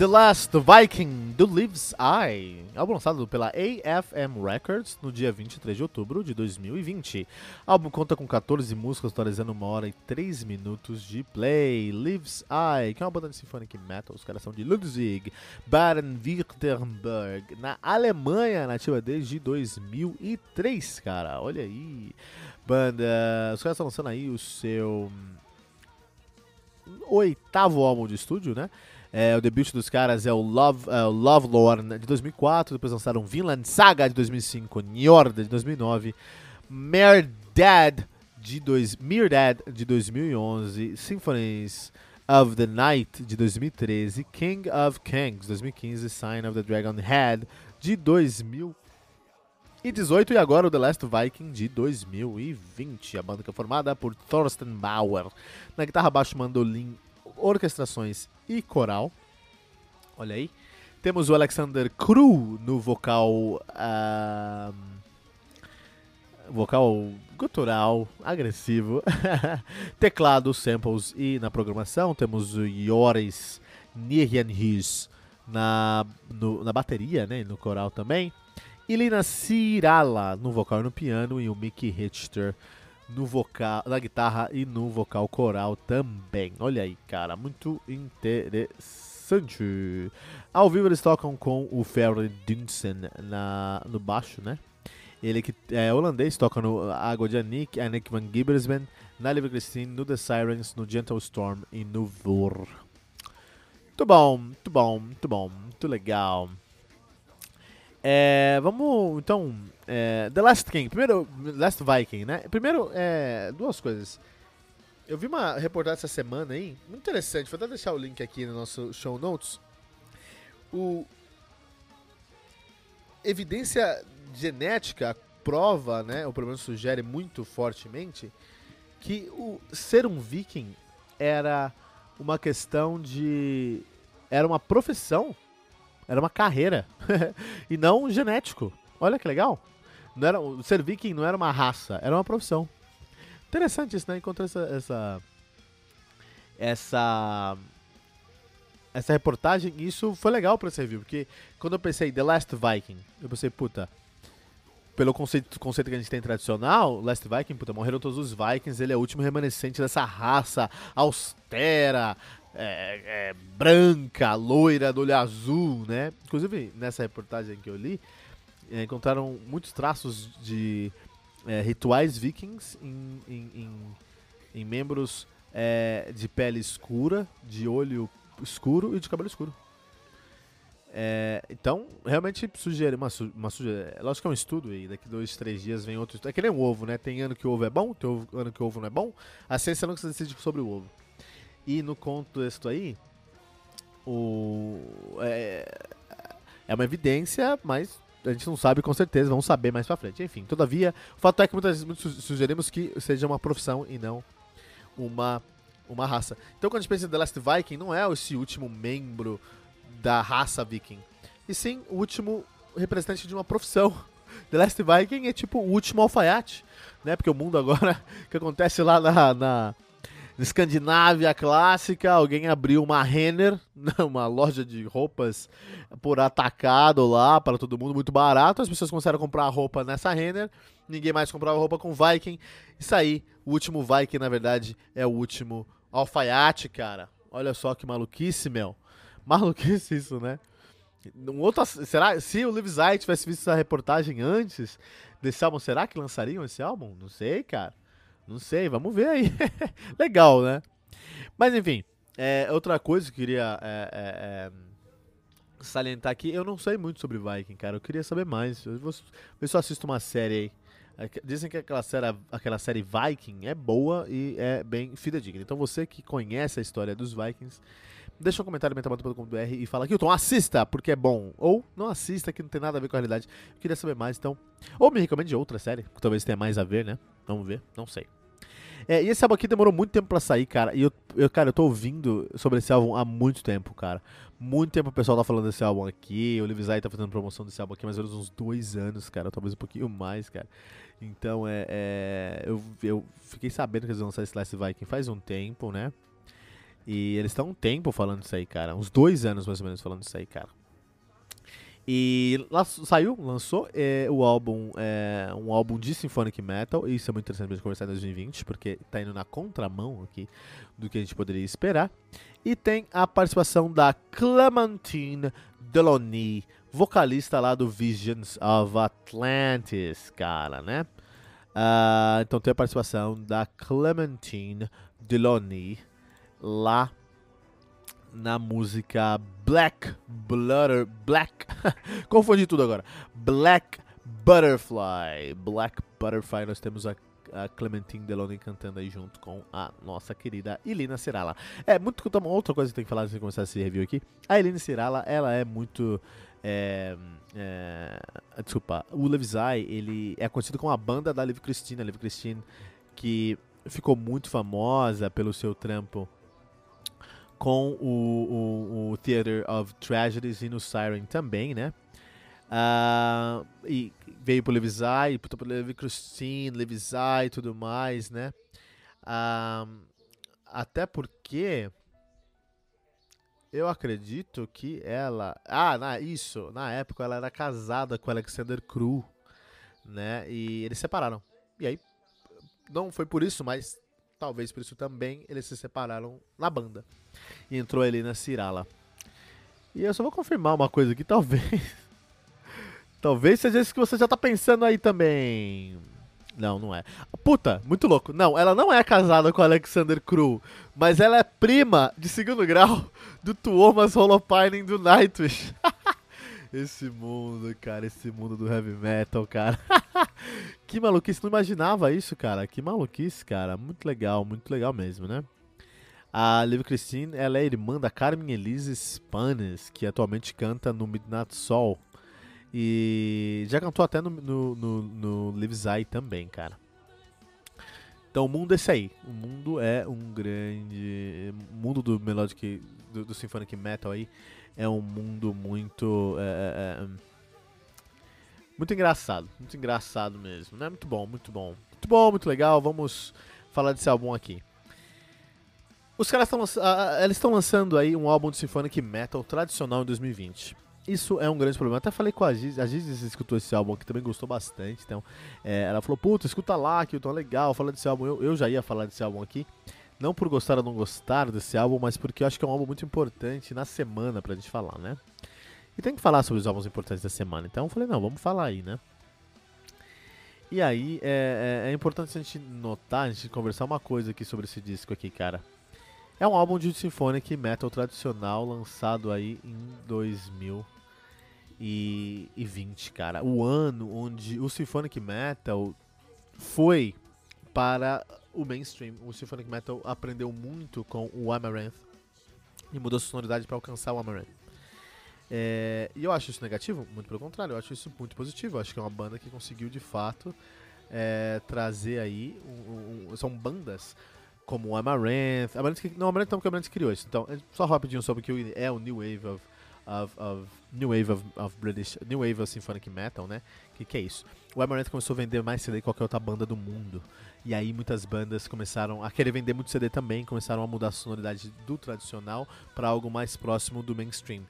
The Last Viking do Lives I, álbum lançado pela AFM Records no dia 23 de outubro de 2020. O álbum conta com 14 músicas, totalizando uma hora e 3 minutos de play. Lives I, que é uma banda de symphonic metal, os caras são de Ludwig, Baden-Württemberg, na Alemanha, nativa desde 2003, cara. Olha aí. Banda, os caras estão lançando aí o seu oitavo álbum de estúdio, né? É, o debut dos caras é o Love, uh, Love Lorn de 2004, depois lançaram Vinland Saga de 2005, Njord de 2009, Dad de, dois, Dad de 2011, Symphonies of the Night de 2013, King of Kings de 2015, Sign of the Dragon Head de 2018 e agora o The Last Viking de 2020. A banda que é formada por Thorsten Bauer na guitarra, baixo, mandolim, orquestrações e coral. Olha aí. Temos o Alexander Kru no vocal. Uh, vocal gutural, agressivo. Teclado, samples e na programação. Temos o Joris Nierjanhus na, na bateria, né? No coral também. Ilina Cirala no vocal e no piano. E o Mickey Richter no vocal, na guitarra e no vocal coral também. Olha aí, cara, muito interessante. Ao vivo eles tocam com o Ferry Dunsen na no baixo, né? Ele que é holandês, toca no Água de Anik, Anik van Gibbersman, na Live Christine, no The Sirens, no Gentle Storm e no Vor. Muito bom, muito bom, muito bom, muito legal. É, vamos, então, é, The Last King, primeiro, Last Viking, né? Primeiro, é, duas coisas. Eu vi uma reportagem essa semana aí, muito interessante, vou até deixar o link aqui no nosso show notes. O evidência genética prova, né, ou pelo menos sugere muito fortemente, que o ser um viking era uma questão de... era uma profissão era uma carreira. e não genético. Olha que legal. Não era, ser viking não era uma raça, era uma profissão. Interessante isso, né? Encontrei essa. Essa. Essa, essa reportagem. E isso foi legal pra esse review. Porque quando eu pensei The Last Viking, eu pensei, puta. Pelo conceito, conceito que a gente tem tradicional, Last Viking, puta, morreram todos os Vikings, ele é o último remanescente dessa raça austera, é, é, branca, loira, do olho azul, né? Inclusive, nessa reportagem que eu li, é, encontraram muitos traços de é, rituais vikings em, em, em, em membros é, de pele escura, de olho escuro e de cabelo escuro. É, então, realmente sugere uma, uma sugere, lógico que é um estudo e daqui dois, três dias vem outro estudo. É que nem um ovo, né? Tem ano que o ovo é bom, tem ano que o ovo não é bom. A ciência não se decide sobre o ovo. E no contexto aí, o, é, é uma evidência, mas a gente não sabe com certeza, vamos saber mais pra frente. Enfim, todavia, o fato é que muitas vezes sugerimos que seja uma profissão e não uma, uma raça. Então quando a gente pensa em The Last Viking, não é esse último membro da raça viking, e sim o último representante de uma profissão. The Last Viking é tipo o último alfaiate, né? Porque o mundo agora, que acontece lá na, na Escandinávia clássica, alguém abriu uma Renner, uma loja de roupas por atacado lá para todo mundo, muito barato. As pessoas começaram a comprar roupa nessa Renner, ninguém mais comprava roupa com Viking. Isso aí, o último Viking, na verdade, é o último alfaiate, cara. Olha só que maluquice, meu. Maluquice isso, né? Um outro, será, se o Liv tivesse visto essa reportagem antes desse álbum, será que lançariam esse álbum? Não sei, cara. Não sei, vamos ver aí. Legal, né? Mas enfim, é, outra coisa que eu queria é, é, é, salientar aqui, eu não sei muito sobre Viking, cara. Eu queria saber mais. Eu ver se eu assisto uma série aí. É dizem que aquela série, aquela série Viking é boa e é bem fidedigna. Então você que conhece a história dos Vikings, deixa um comentário no metalmantra.com.br e fala, Kilton, assista, porque é bom. Ou não assista, que não tem nada a ver com a realidade. Eu queria saber mais, então. Ou me recomende outra série, que talvez tenha mais a ver, né? Vamos ver, não sei. É, e esse álbum aqui demorou muito tempo pra sair, cara. E eu, eu, cara, eu tô ouvindo sobre esse álbum há muito tempo, cara. Muito tempo o pessoal tá falando desse álbum aqui. O Levi Zay tá fazendo promoção desse álbum aqui, mais ou menos uns dois anos, cara. Talvez um pouquinho mais, cara. Então, é, é eu, eu fiquei sabendo que eles vão lançar esse Last Viking faz um tempo, né? E eles estão um tempo falando isso aí, cara. Uns dois anos mais ou menos falando isso aí, cara. E lá, saiu, lançou é, o álbum, é, um álbum de Symphonic Metal. E isso é muito interessante pra gente conversar em 2020, porque tá indo na contramão aqui do que a gente poderia esperar. E tem a participação da Clementine Delony, vocalista lá do Visions of Atlantis, cara, né? Uh, então tem a participação da Clementine Delony lá na música Black Blutter Black confundi tudo agora. Black Butterfly. Black Butterfly nós temos a, a Clementine Deloney cantando aí junto com a nossa querida Ilina Cirala é muito outra coisa que tem que falar antes de começar esse review aqui. A Ilina Cirala ela é muito é, é, desculpa o Levisai ele é conhecido como a banda da Liv Christine a Liv Christine que ficou muito famosa pelo seu trampo com o, o, o Theater of Tragedies e no Siren também, né? Uh, e veio pro Levisai, pro Levi Christine, Levisai e tudo mais, né? Uh, até porque eu acredito que ela. Ah, na, isso, na época ela era casada com Alexander Crew, né? E eles separaram. E aí, não foi por isso, mas talvez por isso também eles se separaram na banda. E entrou ali na Cirala. E eu só vou confirmar uma coisa aqui, talvez. talvez seja isso que você já tá pensando aí também. Não, não é. Puta, muito louco. Não, ela não é casada com Alexander Crew, mas ela é prima de segundo grau do Tuomas Holopainen do Nightwish. esse mundo, cara, esse mundo do heavy metal, cara. que maluquice, não imaginava isso, cara. Que maluquice, cara. Muito legal, muito legal mesmo, né? A Liv Christine, ela é irmã da Carmen Elise Spanes, que atualmente canta no Midnight Soul. E já cantou até no, no, no, no Zai também, cara. Então o mundo é esse aí. O mundo é um grande. O mundo do Melodic. Do, do Symphonic Metal aí. É um mundo muito. É, é, é muito engraçado, muito engraçado mesmo, né? Muito bom, muito bom. Muito bom, muito legal. Vamos falar desse álbum aqui. Os caras estão eles estão lançando aí um álbum de symphonic metal tradicional em 2020. Isso é um grande problema. até falei com a Giz, a Giz escutou esse álbum aqui, também gostou bastante. Então, é, ela falou: Puta, escuta lá, que tão legal, fala desse álbum. Eu, eu já ia falar desse álbum aqui. Não por gostar ou não gostar desse álbum, mas porque eu acho que é um álbum muito importante na semana pra gente falar, né? E tem que falar sobre os álbuns importantes da semana. Então eu falei, não, vamos falar aí, né? E aí é, é, é, importante a gente notar, a gente conversar uma coisa aqui sobre esse disco aqui, cara. É um álbum de symphonic metal tradicional lançado aí em 2020, cara. O ano onde o symphonic metal foi para o mainstream. O symphonic metal aprendeu muito com o Amaranth e mudou sua sonoridade para alcançar o Amaranth. É, e eu acho isso negativo? Muito pelo contrário, eu acho isso muito positivo. Eu acho que é uma banda que conseguiu de fato é, trazer aí. Um, um, são bandas como o Amaranth. Amaranth não, Amaranth não, porque Amaranth criou isso. Então, é só rapidinho sobre o que é o New Wave of, of, of New Wave of, of, British. New Wave of Symphonic Metal, né? O que, que é isso? O Amaranth começou a vender mais CD que qualquer outra banda do mundo. E aí muitas bandas começaram a querer vender muito CD também, começaram a mudar a sonoridade do tradicional para algo mais próximo do mainstream.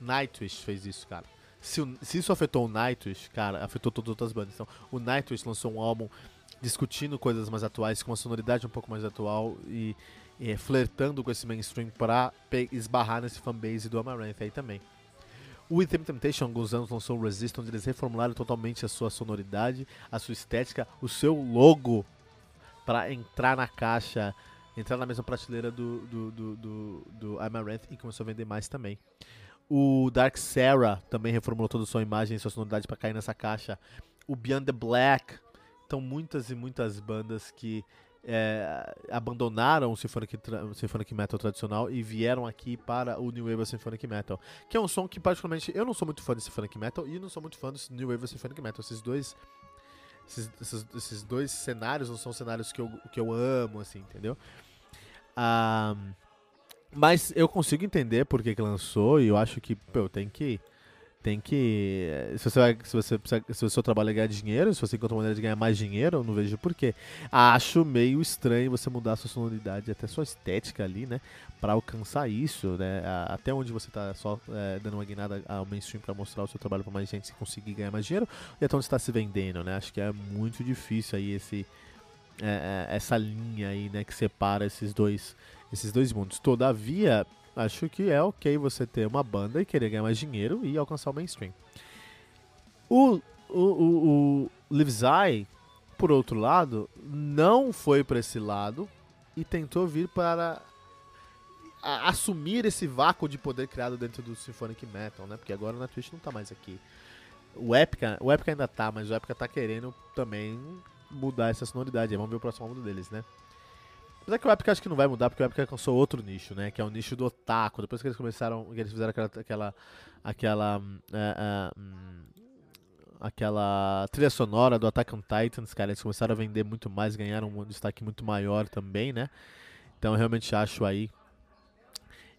Nightwish fez isso, cara. Se, se, isso afetou o Nightwish, cara, afetou todas as outras bandas. Então, o Nightwish lançou um álbum discutindo coisas mais atuais, com uma sonoridade um pouco mais atual e, e flertando com esse mainstream para esbarrar nesse fanbase do Amaranth aí também. O Within Temptation, alguns anos, lançou o Resist, onde eles reformularam totalmente a sua sonoridade, a sua estética, o seu logo para entrar na caixa, entrar na mesma prateleira do, do, do, do, do Amaranth e começou a vender mais também. O Dark Sarah também reformulou toda a sua imagem e sua sonoridade para cair nessa caixa. O Beyond the Black. Então, muitas e muitas bandas que é, abandonaram o Symphonic, Symphonic Metal tradicional e vieram aqui para o New Wave Symphonic Metal. Que é um som que, particularmente, eu não sou muito fã de Symphonic Metal e não sou muito fã do New Wave Symphonic Metal. Esses dois. Esses, esses, esses dois cenários não são cenários que eu, que eu amo, assim, entendeu? Ah, mas eu consigo entender por que, que lançou e eu acho que, pô, tem que tem que. Se você vai, se você se o seu trabalho é ganhar dinheiro, se você encontra uma maneira de ganhar mais dinheiro, eu não vejo porquê. Acho meio estranho você mudar a sua sonoridade, até sua estética ali, né? Pra alcançar isso, né? Até onde você tá só é, dando uma guinada ao mainstream pra mostrar o seu trabalho pra mais gente e conseguir ganhar mais dinheiro, e até onde você tá se vendendo, né? Acho que é muito difícil aí esse. É, é essa linha aí, né, que separa esses dois, esses dois mundos. Todavia, acho que é ok você ter uma banda e querer ganhar mais dinheiro e alcançar o mainstream. O, o, o, o por outro lado, não foi para esse lado e tentou vir para assumir esse vácuo de poder criado dentro do Symphonic Metal, né? Porque agora na Twitch não tá mais aqui. O Epica, o Epica ainda tá, mas o Epica tá querendo também mudar essa sonoridade. Vamos ver o próximo álbum deles, né? Apesar que o Epic acho que não vai mudar, porque o Epic alcançou outro nicho, né? Que é o nicho do otaku. Depois que eles começaram, que eles fizeram aquela. aquela, aquela é, é, hum, aquela trilha sonora do Attack on Titans, cara, eles começaram a vender muito mais, ganharam um destaque muito maior também, né? Então eu realmente acho aí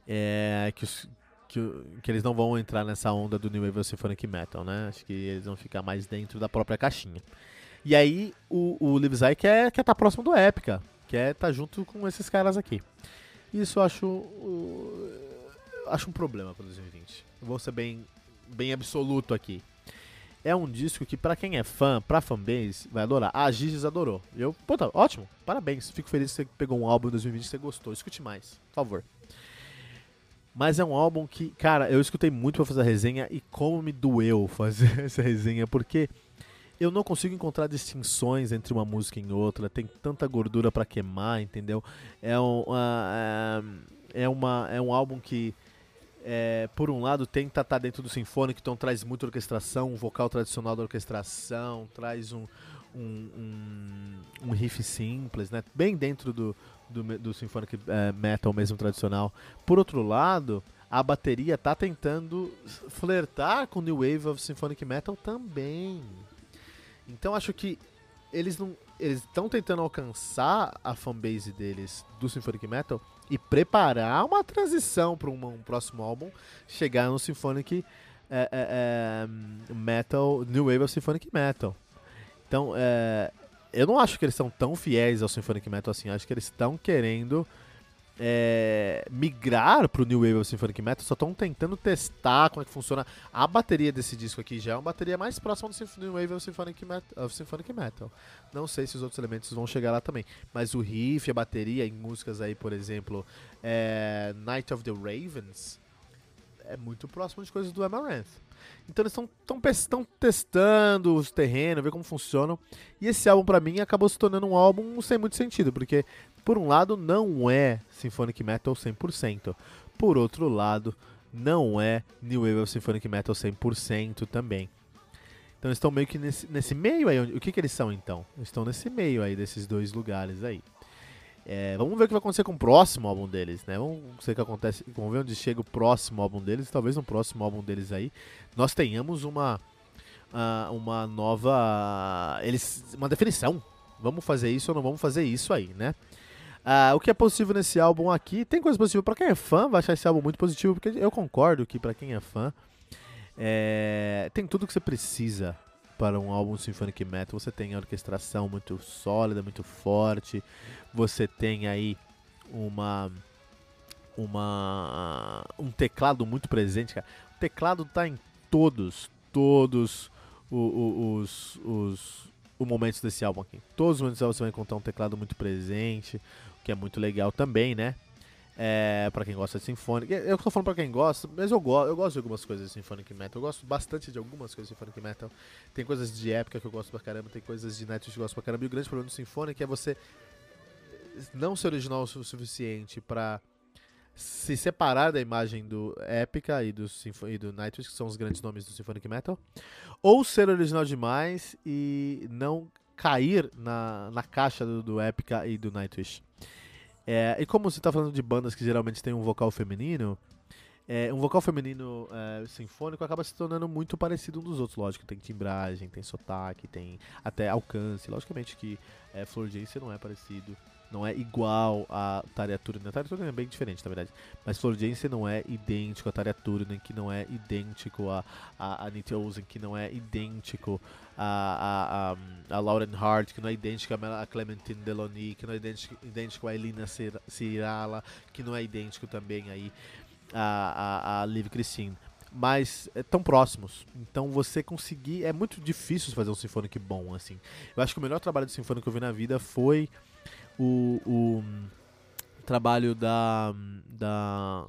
é, que, os, que, que, eles não vão entrar nessa onda do New Wave Symphonic Metal, né? Acho que eles vão ficar mais dentro da própria caixinha. E aí o, o Livesai quer estar tá próximo do Epica que é estar tá junto com esses caras aqui. Isso eu acho, uh, acho um problema para 2020. Vou ser bem, bem absoluto aqui. É um disco que, para quem é fã, pra fanbase, vai adorar. A Giges adorou. Eu, puta, ótimo, parabéns. Fico feliz que você pegou um álbum em 2020 e você gostou. Escute mais, por favor. Mas é um álbum que, cara, eu escutei muito pra fazer a resenha e como me doeu fazer essa resenha, porque eu não consigo encontrar distinções entre uma música e outra. Tem tanta gordura para queimar, entendeu? É um, uh, é, uma, é um álbum que, é, por um lado, tenta estar tá dentro do sinfônico, então traz muita orquestração, um vocal tradicional da orquestração, traz um, um, um, um riff simples, né? Bem dentro do, do, do symphonic uh, metal mesmo tradicional. Por outro lado, a bateria tá tentando flertar com New Wave of Symphonic Metal também. Então acho que eles não eles estão tentando alcançar a fanbase deles do Symphonic Metal e preparar uma transição para um, um, próximo álbum chegar no Symphonic é, é, é, Metal, New Wave of Symphonic Metal. Então, é, eu não acho que eles são tão fiéis ao Symphonic Metal assim. Acho que eles estão querendo é, migrar pro New Wave Symphonic Metal, só estão tentando testar como é que funciona. A bateria desse disco aqui já é uma bateria mais próxima do New Wave of Symphonic, Metal, of Symphonic Metal. Não sei se os outros elementos vão chegar lá também, mas o riff, a bateria em músicas aí, por exemplo, é, Night of the Ravens, é muito próximo de coisas do Amaranth. Então eles estão testando os terrenos, ver como funcionam. E esse álbum, para mim, acabou se tornando um álbum sem muito sentido, porque, por um lado, não é Symphonic Metal 100%. Por outro lado, não é New Wave Symphonic Metal 100% também. Então eles estão meio que nesse, nesse meio aí. O que, que eles são então? Eles estão nesse meio aí desses dois lugares aí. É, vamos ver o que vai acontecer com o próximo álbum deles, né? Vamos ver o que acontece, vamos ver onde chega o próximo álbum deles. Talvez no próximo álbum deles aí nós tenhamos uma uh, uma nova eles uma definição. Vamos fazer isso ou não vamos fazer isso aí, né? Uh, o que é possível nesse álbum aqui tem coisa positiva para quem é fã vai achar esse álbum muito positivo porque eu concordo que para quem é fã é, tem tudo que você precisa para um álbum symphonic metal. Você tem a orquestração muito sólida, muito forte. Você tem aí uma uma um teclado muito presente, cara. O teclado tá em todos, todos os, os, os, os momentos desse álbum aqui. Todos os momentos você vai encontrar um teclado muito presente, o que é muito legal também, né? É, para quem gosta de Symphonic. Eu tô falando pra quem gosta, mas eu, go eu gosto de algumas coisas de Symphonic Metal. Eu gosto bastante de algumas coisas de Symphonic Metal. Tem coisas de época que eu gosto pra caramba, tem coisas de Nightwish que eu gosto pra caramba. E o grande problema do Symphonic é você não ser original o suficiente para se separar da imagem do Epica e do, e do Nightwish, que são os grandes nomes do Symphonic Metal, ou ser original demais e não cair na, na caixa do, do Epica e do Nightwish. É, e como você está falando de bandas que geralmente tem um vocal feminino, é, um vocal feminino é, sinfônico acaba se tornando muito parecido um dos outros. Lógico, tem timbragem, tem sotaque, tem até alcance. Logicamente que é, Flor Jansen não é parecido não é igual a Tarja Turunen. A Tarja é bem diferente, na verdade. Mas Florgense não é idêntico a Tarja Turunen, que não é idêntico a, a, a Nite Ozen, que não é idêntico a, a, a, a Lauren Hart, que não é idêntico a Clementine Delony, que não é idêntico, idêntico a Elina Cirala, que não é idêntico também aí a, a, a Liv Christine mas é, tão próximos. Então você conseguir. É muito difícil fazer um Symphonic bom, assim. Eu acho que o melhor trabalho de Symphonic que eu vi na vida foi o, o trabalho da, da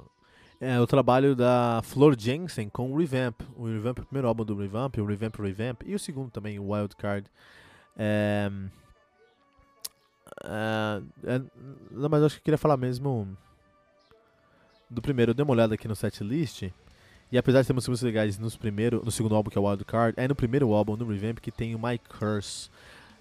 é, o trabalho da Flor Jensen com o Revamp. O Revamp, o primeiro álbum do Revamp, o Revamp Revamp, e o segundo também, o Wild Card. É, é, é, não, mas acho que eu queria falar mesmo do primeiro. Eu dei uma olhada aqui no setlist. E apesar de ter músicas legais nos primeiro, no segundo álbum, que é o Wild Card, é no primeiro álbum, no Revamp, que tem o My Curse.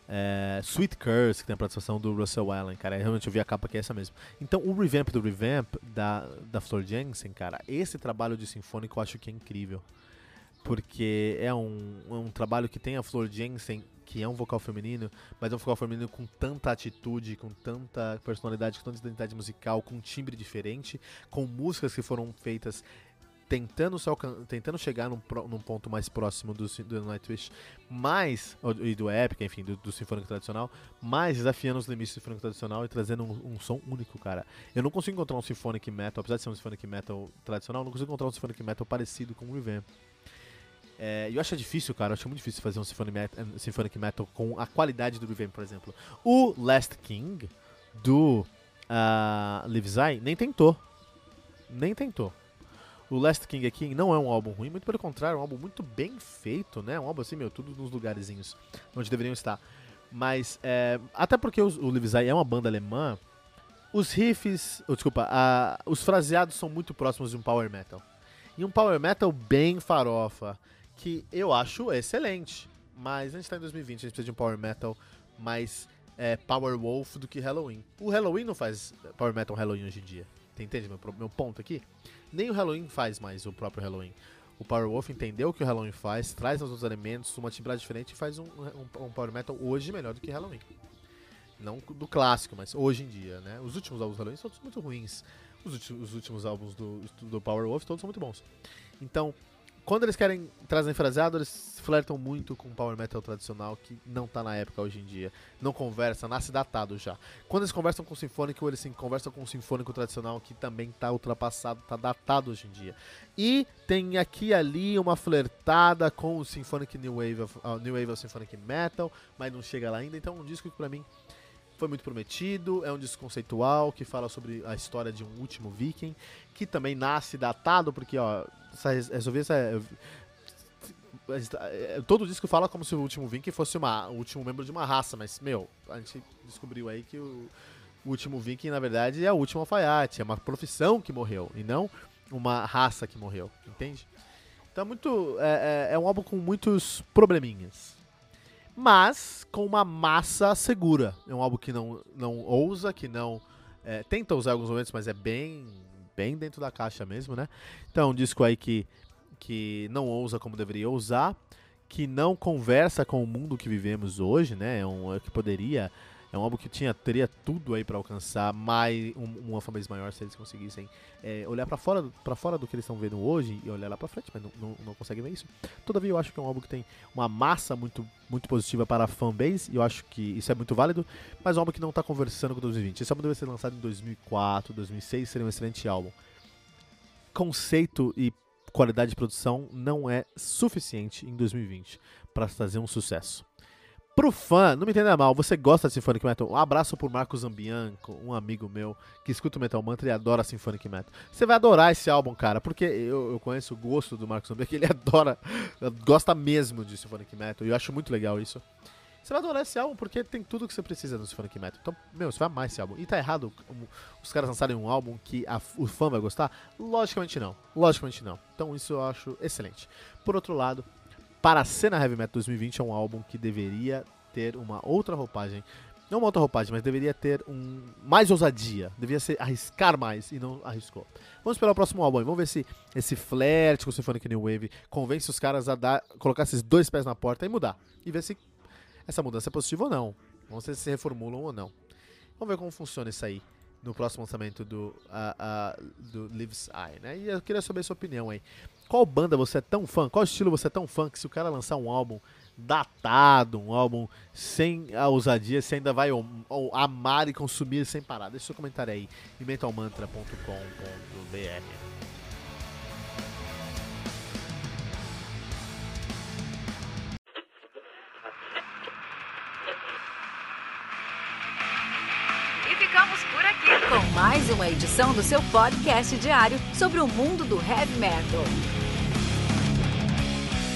É, Sweet Curse, que tem a participação do Russell Allen, cara. Realmente eu vi a capa que é essa mesmo. Então, o revamp do revamp da, da Flor Jensen, cara, esse trabalho de sinfônico eu acho que é incrível. Porque é um, um trabalho que tem a Flor Jensen, que é um vocal feminino, mas é um vocal feminino com tanta atitude, com tanta personalidade, com tanta identidade musical, com um timbre diferente, com músicas que foram feitas tentando, se tentando chegar num, num, ponto mais próximo do, do Nightwish, mais, e do Epic, enfim, do, do Sinfônico tradicional, mais desafiando os limites do Sinfônico tradicional e trazendo um, um, som único, cara. Eu não consigo encontrar um Symphonic Metal, apesar de ser um Symphonic Metal tradicional, não consigo encontrar um Symphonic Metal parecido com o Revamp. É, eu acho difícil, cara, eu acho muito difícil fazer um Symphonic Metal, Symphonic Metal com a qualidade do Revamp, por exemplo. O Last King, do uh, nem tentou. Nem tentou. O Last King aqui não é um álbum ruim, muito pelo contrário, é um álbum muito bem feito, né? Um álbum assim, meu, tudo nos lugarzinhos onde deveriam estar. Mas, é, até porque o Levisai é uma banda alemã, os riffs, oh, desculpa, os fraseados são muito próximos de um power metal. E um power metal bem farofa, que eu acho excelente. Mas a gente tá em 2020, a gente precisa de um power metal mais é, power wolf do que Halloween. O Halloween não faz power metal Halloween hoje em dia. Entende meu, meu ponto aqui? Nem o Halloween faz mais o próprio Halloween. O Power Wolf entendeu o que o Halloween faz, traz os outros elementos, uma timbragem diferente e faz um, um, um, Power Metal hoje melhor do que Halloween. Não do clássico, mas hoje em dia, né? Os últimos álbuns do Halloween são todos muito ruins. Os, últimos, os últimos álbuns do, do Power Wolf todos são muito bons. Então, quando eles querem trazer fraseado, eles flertam muito com o power metal tradicional que não tá na época hoje em dia. Não conversa, nasce datado já. Quando eles conversam com o sinfônico, eles sim, conversam com o sinfônico tradicional que também tá ultrapassado, tá datado hoje em dia. E tem aqui e ali uma flertada com o Symphonic New Wave uh, New Wave of Symphonic Metal, mas não chega lá ainda. Então, um disco que pra mim foi muito prometido, é um disco conceitual que fala sobre a história de um último viking, que também nasce datado, porque, ó, resolver essa. Todo disco fala como se o último viking fosse uma, o último membro de uma raça, mas, meu, a gente descobriu aí que o, o último viking, na verdade, é o último alfaiate, é uma profissão que morreu, e não uma raça que morreu, entende? Então é muito. É, é, é um álbum com muitos probleminhas mas com uma massa segura. É um álbum que não, não ousa, que não. É, tenta usar alguns momentos, mas é bem, bem dentro da caixa mesmo, né? Então, é um disco aí que, que não ousa como deveria usar, que não conversa com o mundo que vivemos hoje, né? É um, é que poderia é um álbum que tinha, teria tudo aí para alcançar mais um, uma fanbase maior se eles conseguissem é, olhar para fora, pra fora do que eles estão vendo hoje e olhar lá para frente, mas não, não, não conseguem ver isso. Todavia, eu acho que é um álbum que tem uma massa muito, muito positiva para a fanbase e eu acho que isso é muito válido, mas é um álbum que não está conversando com 2020. Esse álbum deve ser lançado em 2004, 2006, seria um excelente álbum. Conceito e qualidade de produção não é suficiente em 2020 para fazer um sucesso. Pro fã, não me entenda mal, você gosta de Symphonic Metal? Um abraço pro Marcos Zambianco, um amigo meu que escuta o Metal Mantra e adora Symphonic Metal. Você vai adorar esse álbum, cara, porque eu, eu conheço o gosto do Marcos Zambianco, ele adora, gosta mesmo de Symphonic Metal, e eu acho muito legal isso. Você vai adorar esse álbum porque tem tudo que você precisa no Symphonic Metal. Então, meu, você vai amar esse álbum. E tá errado os caras lançarem um álbum que a, o fã vai gostar? Logicamente não. Logicamente não. Então isso eu acho excelente. Por outro lado, para a cena Heavy Metal 2020 é um álbum que deveria ter uma outra roupagem. Não uma outra roupagem, mas deveria ter um mais ousadia. Deveria ser arriscar mais e não arriscou. Vamos esperar o próximo álbum. Vamos ver se esse flerte com o Symphonic New Wave convence os caras a dar, colocar esses dois pés na porta e mudar. E ver se essa mudança é positiva ou não. Vamos ver se se reformulam ou não. Vamos ver como funciona isso aí no próximo lançamento do, uh, uh, do Lives Eye, né? E eu queria saber a sua opinião aí. Qual banda você é tão fã? Qual estilo você é tão fã que se o cara lançar um álbum datado, um álbum sem a ousadia, você ainda vai amar e consumir sem parar? Deixa seu comentário aí em mentalmantra.com.br. ficamos por aqui com mais uma edição do seu podcast diário sobre o mundo do heavy metal.